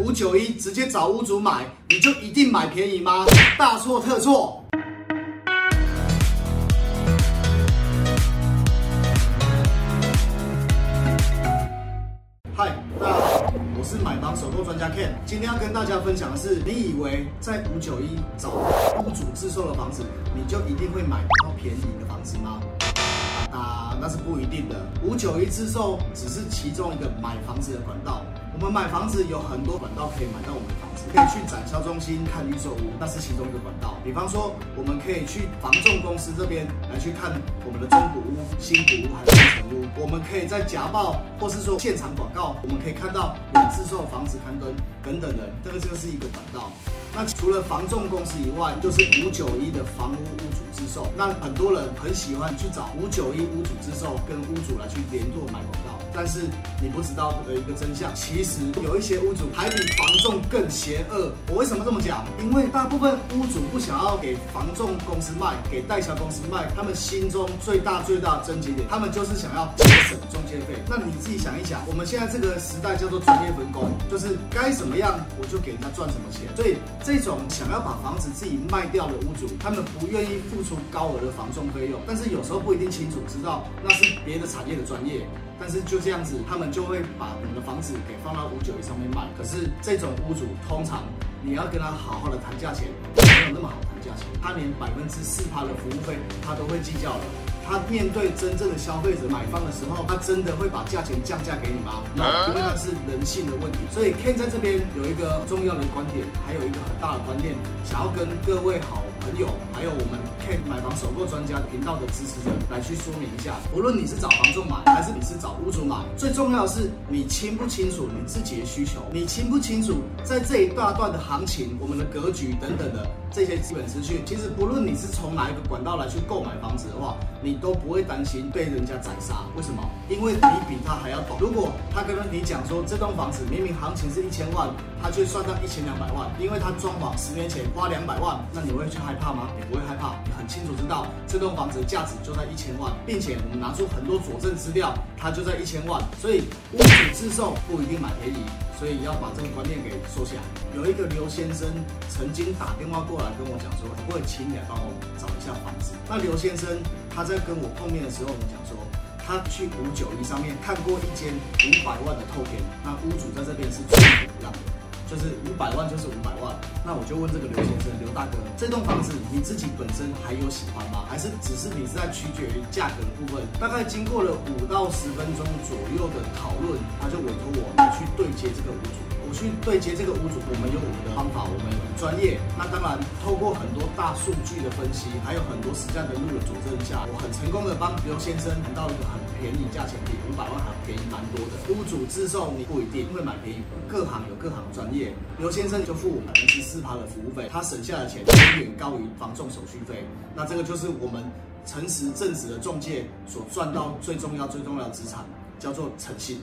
五九一直接找屋主买，你就一定买便宜吗？大错特错！嗨，大家好，我是买房首购专家 Ken。今天要跟大家分享的是，你以为在五九一找屋主自售的房子，你就一定会买到便宜的房子吗？啊，那是不一定的。五九一自售只是其中一个买房子的管道。我们买房子有很多管道可以买到我们的房子，可以去展销中心看预售屋，那是其中一个管道。比方说，我们可以去房仲公司这边来去看我们的中古屋、新古屋还是新城屋。我们可以在夹报或是说现场广告，我们可以看到有自售房子刊登等等的，这个就是一个管道。那除了房仲公司以外，就是五九一的房屋屋主自售。那很多人很喜欢去找五九一屋主自售，跟屋主来去联络买广告。但是你不知道的一个真相，其实有一些屋主还比房仲更邪恶。我为什么这么讲？因为大部分屋主不想要给房仲公司卖，给代销公司卖，他们心中最大最大的症结点，他们就是想要节省中介费。那你自己想一想，我们现在这个时代叫做专业分工，就是该怎么样我就给人家赚什么钱。所以这种想要把房子自己卖掉的屋主，他们不愿意付出高额的房仲费用，但是有时候不一定清楚知道那是别的产业的专业。但是就这样子，他们就会把我们的房子给放到五九一上面卖。可是这种屋主，通常你要跟他好好的谈价钱，没有那么好谈价钱。他连百分之四趴的服务费，他都会计较了。他面对真正的消费者买方的时候，他真的会把价钱降价给你吗？因为那是人性的问题。所以 Ken 在这边有一个重要的观点，还有一个很大的观念，想要跟各位好。朋友，还有我们 K 买房首购专家频道的支持者来去说明一下，无论你是找房仲买，还是你是找屋主买，最重要的是你清不清楚你自己的需求，你清不清楚在这一大段的行情，我们的格局等等的这些基本资讯，其实不论你是从哪一个管道来去购买房子的话，你都不会担心被人家宰杀。为什么？因为你比他还要懂。如果他跟你讲说这栋房子明明行情是一千万，他却算到一千两百万，因为他装潢十年前花两百万，那你会去害怕吗？你不会害怕，你很清楚知道这栋房子的价值就在一千万，并且我们拿出很多佐证资料，它就在一千万。所以屋主自售不一定买便宜，所以要把这个观念给收起来。有一个刘先生曾经打电话过来跟我讲说，可不可以请你来帮我找一下房子？那刘先生他在跟我碰面的时候，我们讲说，他去五九一上面看过一间五百万的透天，那屋主在这边是最不让的。就是五百万就是五百万，那我就问这个刘先生、刘大哥，这栋房子你自己本身还有喜欢吗？还是只是你是在取决于价格的部分？大概经过了五到十分钟左右的讨论，他就委托我去对接这个屋主。我去对接这个屋主，我们有我们的方法，我们很专业。那当然，透过很多大数据的分析，还有很多实战的路的佐证下，我很成功的帮刘先生谈到一个很便宜价钱，比五百万还便宜蛮多的。屋主自售你不一定会买便宜，各行有各行专业。刘先生就付百分之四趴的服务费，他省下的钱远远高于房仲手续费。那这个就是我们诚实正直的中介所赚到最重要最重要的资产，叫做诚信。